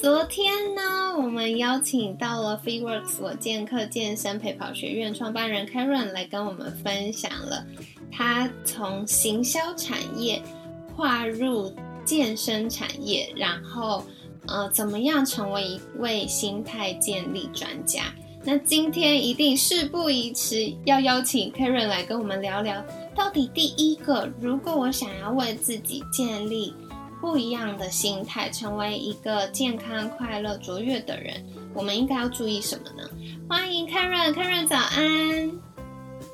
昨天呢，我们邀请到了 FreeWorks 我健客健身陪跑学院创办人 Karen 来跟我们分享了他从行销产业跨入健身产业，然后呃怎么样成为一位心态建立专家。那今天一定事不宜迟，要邀请 Karen 来跟我们聊聊，到底第一个，如果我想要为自己建立。不一样的心态，成为一个健康、快乐、卓越的人，我们应该要注意什么呢？欢迎 Karen，Karen 早安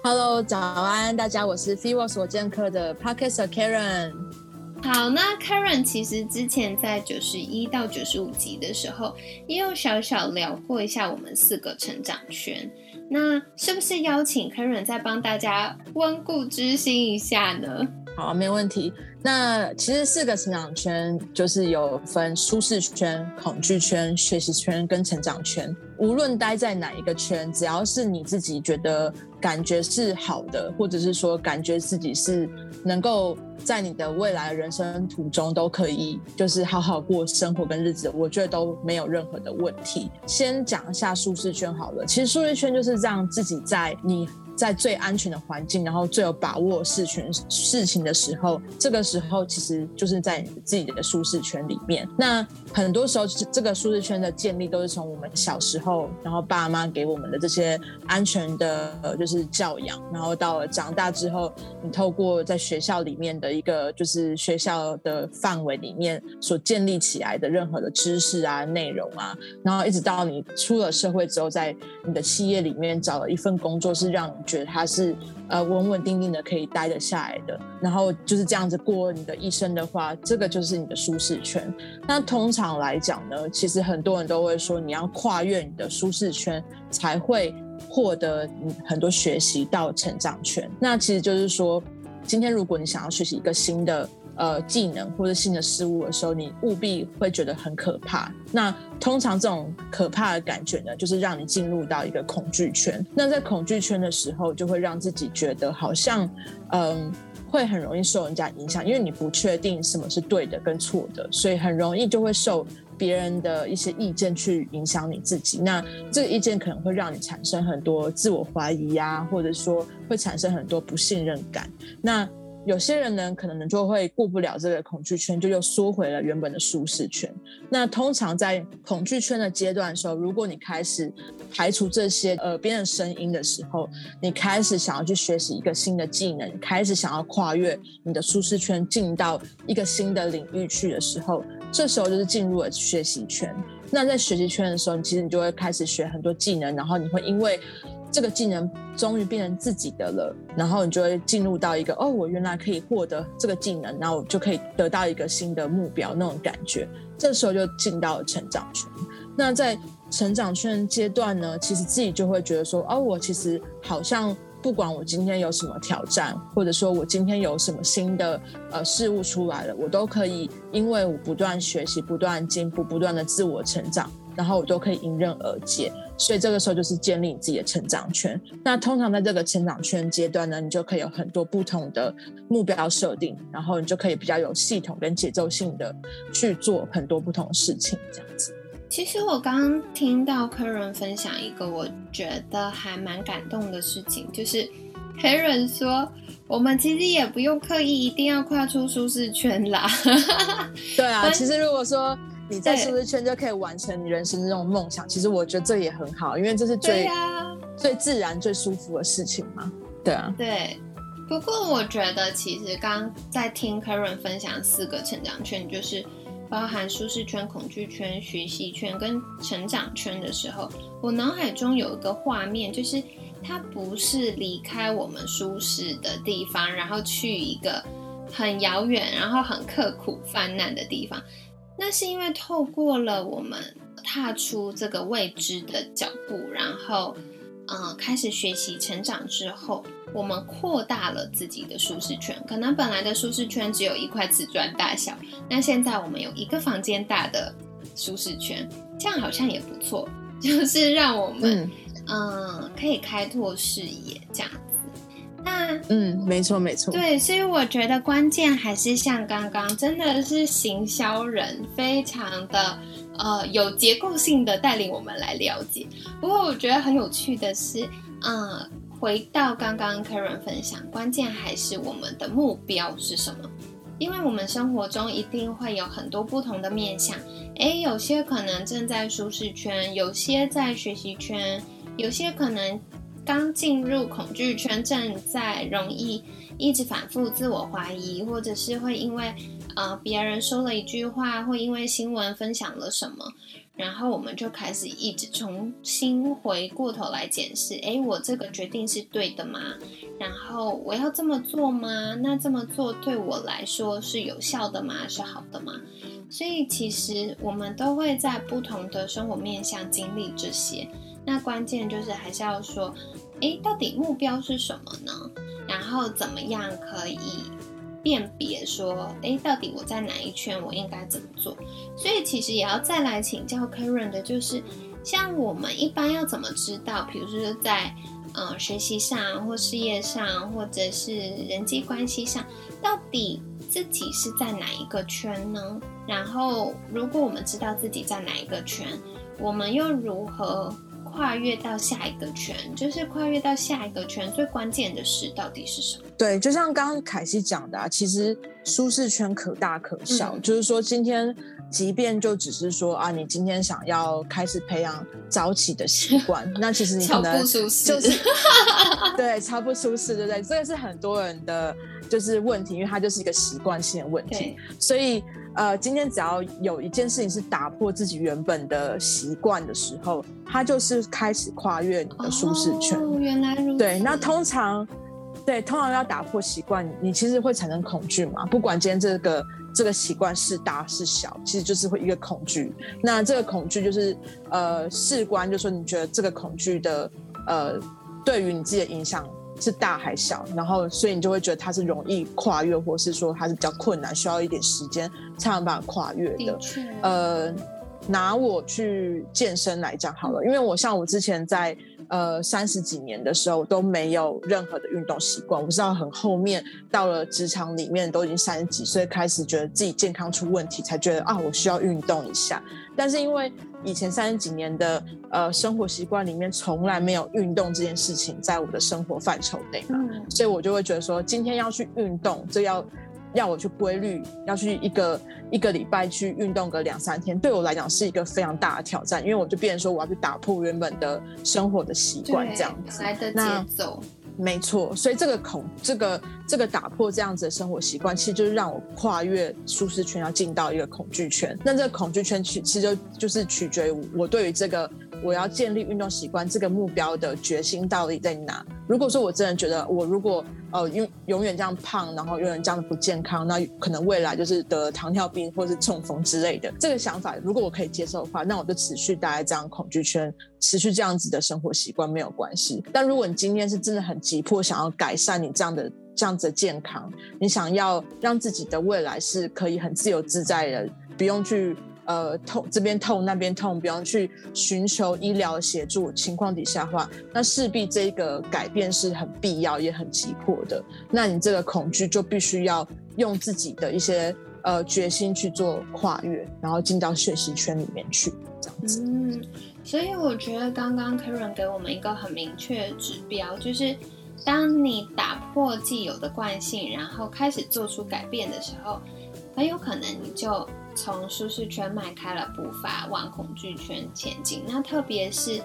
，Hello 早安，大家，我是 Fever 所健课的 Parker Karen。好，那 Karen 其实之前在九十一到九十五集的时候，也有小小聊过一下我们四个成长圈。那是不是邀请 Karen 再帮大家温故知新一下呢？好，没问题。那其实四个成长圈就是有分舒适圈、恐惧圈、学习圈跟成长圈。无论待在哪一个圈，只要是你自己觉得感觉是好的，或者是说感觉自己是能够在你的未来人生途中都可以就是好好过生活跟日子，我觉得都没有任何的问题。先讲一下舒适圈好了，其实舒适圈就是让自己在你。在最安全的环境，然后最有把握事情事情的时候，这个时候其实就是在你自己的舒适圈里面。那很多时候，这个舒适圈的建立都是从我们小时候，然后爸妈给我们的这些安全的，就是教养，然后到了长大之后，你透过在学校里面的一个，就是学校的范围里面所建立起来的任何的知识啊、内容啊，然后一直到你出了社会之后，在你的企业里面找了一份工作，是让觉得他是呃稳稳定定的可以待得下来的，然后就是这样子过你的一生的话，这个就是你的舒适圈。那通常来讲呢，其实很多人都会说，你要跨越你的舒适圈，才会获得很多学习到成长圈。那其实就是说，今天如果你想要学习一个新的。呃，技能或者新的事物的时候，你务必会觉得很可怕。那通常这种可怕的感觉呢，就是让你进入到一个恐惧圈。那在恐惧圈的时候，就会让自己觉得好像，嗯，会很容易受人家影响，因为你不确定什么是对的跟错的，所以很容易就会受别人的一些意见去影响你自己。那这个意见可能会让你产生很多自我怀疑呀，或者说会产生很多不信任感。那有些人呢，可能就会过不了这个恐惧圈，就又缩回了原本的舒适圈。那通常在恐惧圈的阶段的时候，如果你开始排除这些耳边的声音的时候，你开始想要去学习一个新的技能，开始想要跨越你的舒适圈，进到一个新的领域去的时候，这时候就是进入了学习圈。那在学习圈的时候，其实你就会开始学很多技能，然后你会因为。这个技能终于变成自己的了，然后你就会进入到一个哦，我原来可以获得这个技能，然后我就可以得到一个新的目标那种感觉。这时候就进到了成长圈。那在成长圈阶段呢，其实自己就会觉得说，哦，我其实好像不管我今天有什么挑战，或者说我今天有什么新的呃事物出来了，我都可以，因为我不断学习、不断进步、不断的自我成长。然后我都可以迎刃而解，所以这个时候就是建立你自己的成长圈。那通常在这个成长圈阶段呢，你就可以有很多不同的目标设定，然后你就可以比较有系统跟节奏性的去做很多不同的事情，这样子。其实我刚刚听到客人分享一个我觉得还蛮感动的事情，就是黑人说，我们其实也不用刻意一定要跨出舒适圈啦。对啊，其实如果说。你在舒适圈就可以完成你人生的这种梦想，其实我觉得这也很好，因为这是最最自然、最舒服的事情嘛。对啊，对。不过我觉得，其实刚在听 Karen 分享四个成长圈，就是包含舒适圈、恐惧圈、学习圈跟成长圈的时候，我脑海中有一个画面，就是它不是离开我们舒适的地方，然后去一个很遥远、然后很刻苦泛滥的地方。那是因为透过了我们踏出这个未知的脚步，然后，嗯，开始学习成长之后，我们扩大了自己的舒适圈。可能本来的舒适圈只有一块瓷砖大小，那现在我们有一个房间大的舒适圈，这样好像也不错，就是让我们，嗯，可以开拓视野，这样。那嗯，没错没错，对，所以我觉得关键还是像刚刚，真的是行销人非常的呃有结构性的带领我们来了解。不过我觉得很有趣的是，嗯，回到刚刚 Karen 分享，关键还是我们的目标是什么？因为我们生活中一定会有很多不同的面向，诶，有些可能正在舒适圈，有些在学习圈，有些可能。刚进入恐惧圈，正在容易一直反复自我怀疑，或者是会因为呃别人说了一句话，或因为新闻分享了什么，然后我们就开始一直重新回过头来检视：哎，我这个决定是对的吗？然后我要这么做吗？那这么做对我来说是有效的吗？是好的吗？所以其实我们都会在不同的生活面向经历这些。那关键就是还是要说，诶，到底目标是什么呢？然后怎么样可以辨别说，诶，到底我在哪一圈，我应该怎么做？所以其实也要再来请教 Karen 的，就是像我们一般要怎么知道，比如说在呃学习上或事业上，或者是人际关系上，到底自己是在哪一个圈呢？然后如果我们知道自己在哪一个圈，我们又如何？跨越到下一个圈，就是跨越到下一个圈。最关键的事到底是什么？对，就像刚刚凯西讲的，啊，其实舒适圈可大可小。就是说，今天即便就只是说啊，你今天想要开始培养早起的习惯，那其实你可能就是 对超不舒适，对不对？这个是很多人的就是问题，因为它就是一个习惯性的问题，所以。呃，今天只要有一件事情是打破自己原本的习惯的时候，它就是开始跨越你的舒适圈。哦，原来如此。对，那通常，对，通常要打破习惯，你其实会产生恐惧嘛？不管今天这个这个习惯是大是小，其实就是会一个恐惧。那这个恐惧就是呃，事关，就说你觉得这个恐惧的呃，对于你自己的影响。是大还小，然后所以你就会觉得它是容易跨越，或是说它是比较困难，需要一点时间才能把它跨越的。呃，拿我去健身来讲好了，因为我像我之前在呃三十几年的时候都没有任何的运动习惯，我不知道很后面到了职场里面都已经三十几岁，开始觉得自己健康出问题，才觉得啊我需要运动一下。但是因为以前三十几年的呃生活习惯里面，从来没有运动这件事情在我的生活范畴内嘛，所以我就会觉得说，今天要去运动，这要要我去规律，要去一个一个礼拜去运动个两三天，对我来讲是一个非常大的挑战，因为我就变成说我要去打破原本的生活的习惯这样子，来的节奏。没错，所以这个恐这个这个打破这样子的生活习惯，其实就是让我跨越舒适圈，要进到一个恐惧圈。那这个恐惧圈其其实就就是取决于我对于这个。我要建立运动习惯，这个目标的决心到底在哪？如果说我真的觉得我如果呃永永远这样胖，然后永远这样不健康，那可能未来就是得糖尿病或是中风之类的。这个想法如果我可以接受的话，那我就持续待在这样恐惧圈，持续这样子的生活习惯没有关系。但如果你今天是真的很急迫，想要改善你这样的这样子的健康，你想要让自己的未来是可以很自由自在的，不用去。呃，痛这边痛那边痛，不用去寻求医疗协助情况底下话，那势必这个改变是很必要也很急迫的。那你这个恐惧就必须要用自己的一些呃决心去做跨越，然后进到学习圈里面去，这样子。嗯，所以我觉得刚刚 Karen 给我们一个很明确的指标，就是当你打破既有的惯性，然后开始做出改变的时候，很有可能你就。从舒适圈迈开了步伐，往恐惧圈前进。那特别是，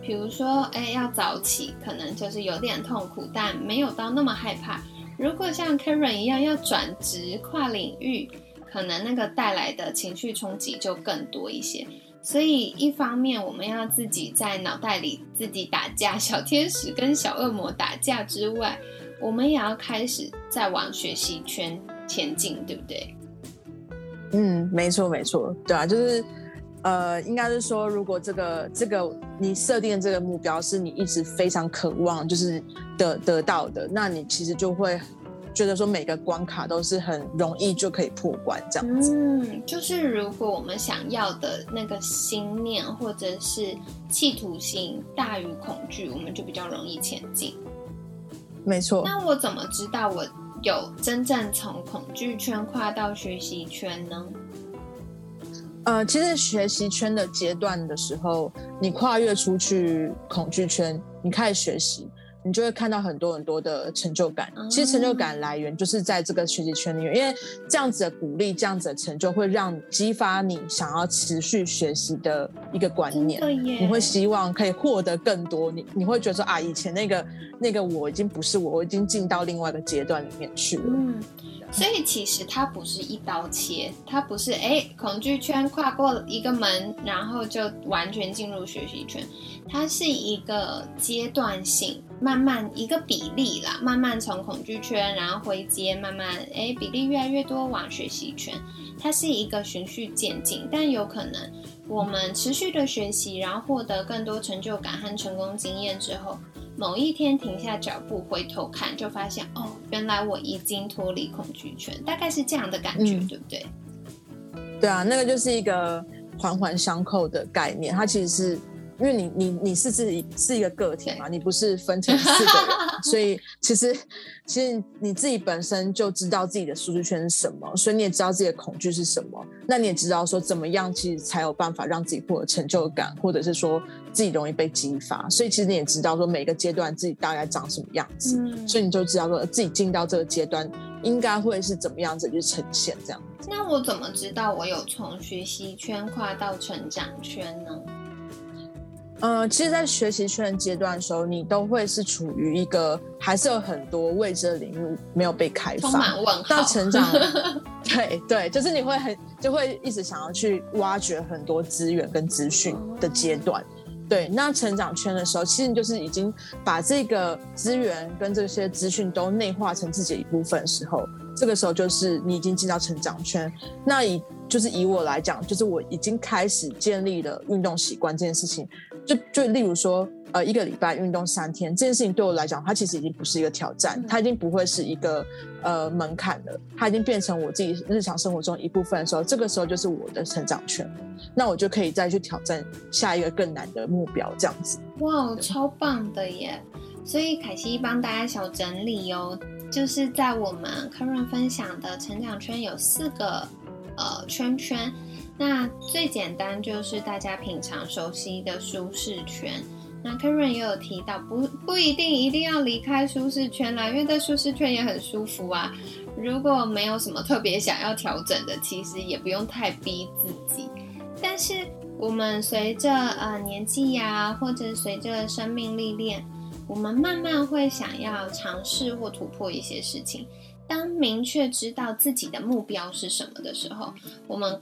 比如说，哎，要早起，可能就是有点痛苦，但没有到那么害怕。如果像 Karen 一样要转职跨领域，可能那个带来的情绪冲击就更多一些。所以，一方面我们要自己在脑袋里自己打架，小天使跟小恶魔打架之外，我们也要开始在往学习圈前进，对不对？嗯，没错没错，对啊，就是呃，应该是说，如果这个这个你设定的这个目标是你一直非常渴望就是得得到的，那你其实就会。觉得说每个关卡都是很容易就可以破关这样子。嗯，就是如果我们想要的那个心念或者是企图心大于恐惧，我们就比较容易前进。没错。那我怎么知道我有真正从恐惧圈跨到学习圈呢？呃，其实学习圈的阶段的时候，你跨越出去恐惧圈，你开始学习。你就会看到很多很多的成就感。其实成就感来源就是在这个学习圈里面，因为这样子的鼓励、这样子的成就，会让激发你想要持续学习的一个观念。你会希望可以获得更多。你你会觉得说啊，以前那个那个我已经不是我，我已经进到另外一个阶段里面去了。嗯。所以其实它不是一刀切，它不是哎恐惧圈跨过一个门，然后就完全进入学习圈，它是一个阶段性，慢慢一个比例啦，慢慢从恐惧圈，然后回接，慢慢诶比例越来越多往学习圈，它是一个循序渐进，但有可能我们持续的学习，然后获得更多成就感和成功经验之后。某一天停下脚步，回头看，就发现哦，原来我已经脱离恐惧圈，大概是这样的感觉，对不对？对啊，那个就是一个环环相扣的概念，它其实是。因为你你你是自己是一个个体嘛，你不是分成四个人，所以其实其实你自己本身就知道自己的舒适圈是什么，所以你也知道自己的恐惧是什么，那你也知道说怎么样其实才有办法让自己获得成就感，或者是说自己容易被激发，所以其实你也知道说每个阶段自己大概长什么样子，所以你就知道说自己进到这个阶段应该会是怎么样子去呈现这样。那我怎么知道我有从学习圈跨到成长圈呢？呃，其实，在学习圈阶段的时候，你都会是处于一个还是有很多未知的领域没有被开发，充满问号。到成长，对对，就是你会很就会一直想要去挖掘很多资源跟资讯的阶段。对，那成长圈的时候，其实你就是已经把这个资源跟这些资讯都内化成自己的一部分的时候，这个时候就是你已经进到成长圈。那以就是以我来讲，就是我已经开始建立了运动习惯这件事情。就就例如说，呃，一个礼拜运动三天这件事情对我来讲，它其实已经不是一个挑战，它已经不会是一个呃门槛了，它已经变成我自己日常生活中一部分的时候，这个时候就是我的成长圈，那我就可以再去挑战下一个更难的目标，这样子。哇，超棒的耶！所以凯西帮大家小整理哦，就是在我们科润分享的成长圈有四个呃圈圈。那最简单就是大家平常熟悉的舒适圈。那 Karen 也有提到，不不一定一定要离开舒适圈啦，因为在舒适圈也很舒服啊。如果没有什么特别想要调整的，其实也不用太逼自己。但是我们随着呃年纪呀，或者随着生命历练，我们慢慢会想要尝试或突破一些事情。当明确知道自己的目标是什么的时候，我们。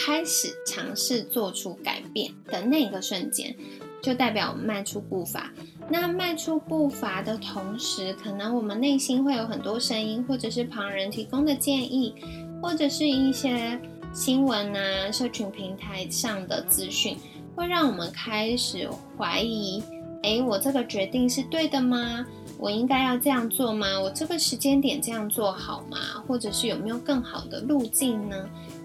开始尝试做出改变的那个瞬间，就代表我们迈出步伐。那迈出步伐的同时，可能我们内心会有很多声音，或者是旁人提供的建议，或者是一些新闻啊、社群平台上的资讯，会让我们开始怀疑：诶，我这个决定是对的吗？我应该要这样做吗？我这个时间点这样做好吗？或者是有没有更好的路径呢？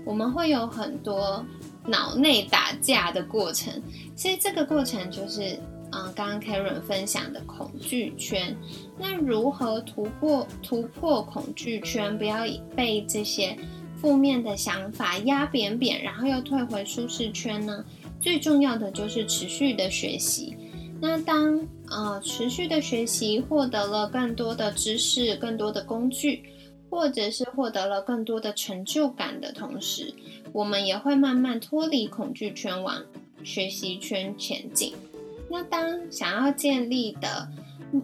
我们会有很多脑内打架的过程，所以这个过程就是，嗯，刚刚 Karen 分享的恐惧圈。那如何突破突破恐惧圈，不要被这些负面的想法压扁扁，然后又退回舒适圈呢？最重要的就是持续的学习。那当呃持续的学习，获得了更多的知识，更多的工具。或者是获得了更多的成就感的同时，我们也会慢慢脱离恐惧圈，往学习圈前进。那当想要建立的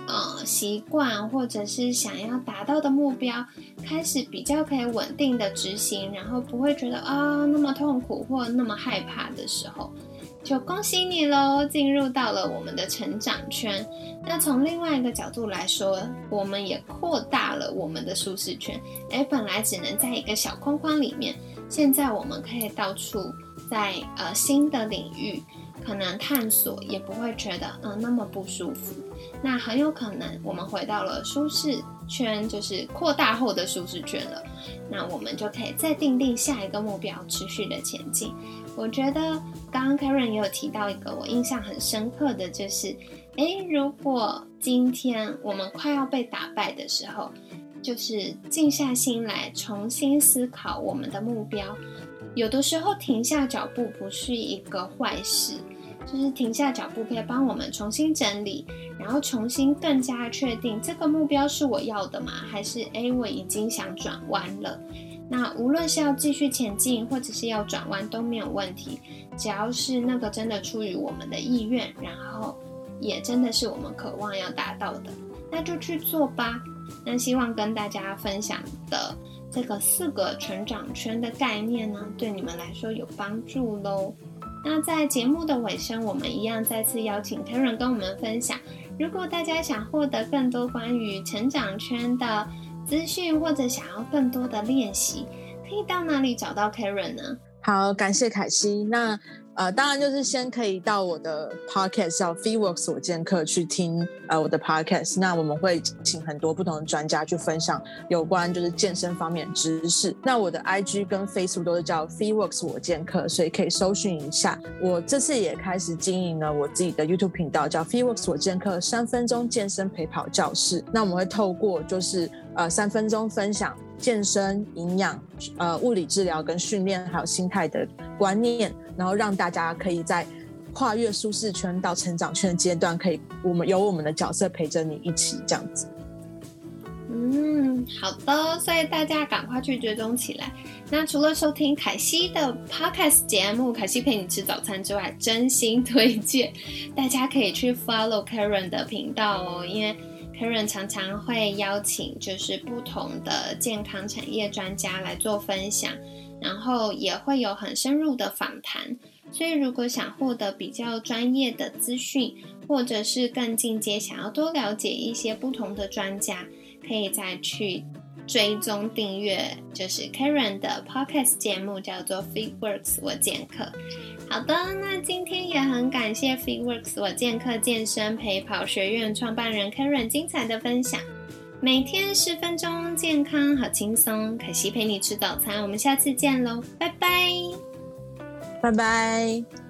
呃习惯，或者是想要达到的目标，开始比较可以稳定的执行，然后不会觉得啊那么痛苦或那么害怕的时候。就恭喜你喽，进入到了我们的成长圈。那从另外一个角度来说，我们也扩大了我们的舒适圈。哎，本来只能在一个小框框里面，现在我们可以到处在呃新的领域可能探索，也不会觉得嗯那么不舒服。那很有可能我们回到了舒适圈，就是扩大后的舒适圈了。那我们就可以再定定下一个目标，持续的前进。我觉得刚刚 Karen 也有提到一个我印象很深刻的就是，诶，如果今天我们快要被打败的时候，就是静下心来重新思考我们的目标。有的时候停下脚步不是一个坏事。就是停下脚步，可以帮我们重新整理，然后重新更加确定这个目标是我要的吗？还是诶，我已经想转弯了？那无论是要继续前进，或者是要转弯都没有问题，只要是那个真的出于我们的意愿，然后也真的是我们渴望要达到的，那就去做吧。那希望跟大家分享的这个四个成长圈的概念呢，对你们来说有帮助喽。那在节目的尾声，我们一样再次邀请 Karen 跟我们分享。如果大家想获得更多关于成长圈的资讯，或者想要更多的练习，可以到哪里找到 Karen 呢？好，感谢凯西。那呃，当然就是先可以到我的 podcast 叫 FeeWorks 我健客去听呃我的 podcast。那我们会请很多不同的专家去分享有关就是健身方面知识。那我的 IG 跟 Facebook 都是叫 FeeWorks 我健客，所以可以搜寻一下。我这次也开始经营了我自己的 YouTube 频道，叫 FeeWorks 我健客三分钟健身陪跑教室。那我们会透过就是呃三分钟分享。健身、营养、呃物理治疗跟训练，还有心态的观念，然后让大家可以在跨越舒适圈到成长圈的阶段，可以我们有我们的角色陪着你一起这样子。嗯，好的，所以大家赶快去追踪起来。那除了收听凯西的 podcast 节目《凯西陪你吃早餐》之外，真心推荐大家可以去 follow Karen 的频道哦，因为。Karen 常常会邀请就是不同的健康产业专家来做分享，然后也会有很深入的访谈。所以如果想获得比较专业的资讯，或者是更进阶，想要多了解一些不同的专家，可以再去。追踪订阅就是 Karen 的 Podcast 节目，叫做 FitWorks 我健客。好的，那今天也很感谢 FitWorks 我健客健身陪跑学院创办人 Karen 精彩的分享。每天十分钟，健康好轻松。可惜陪你吃早餐，我们下次见喽，拜拜，拜拜。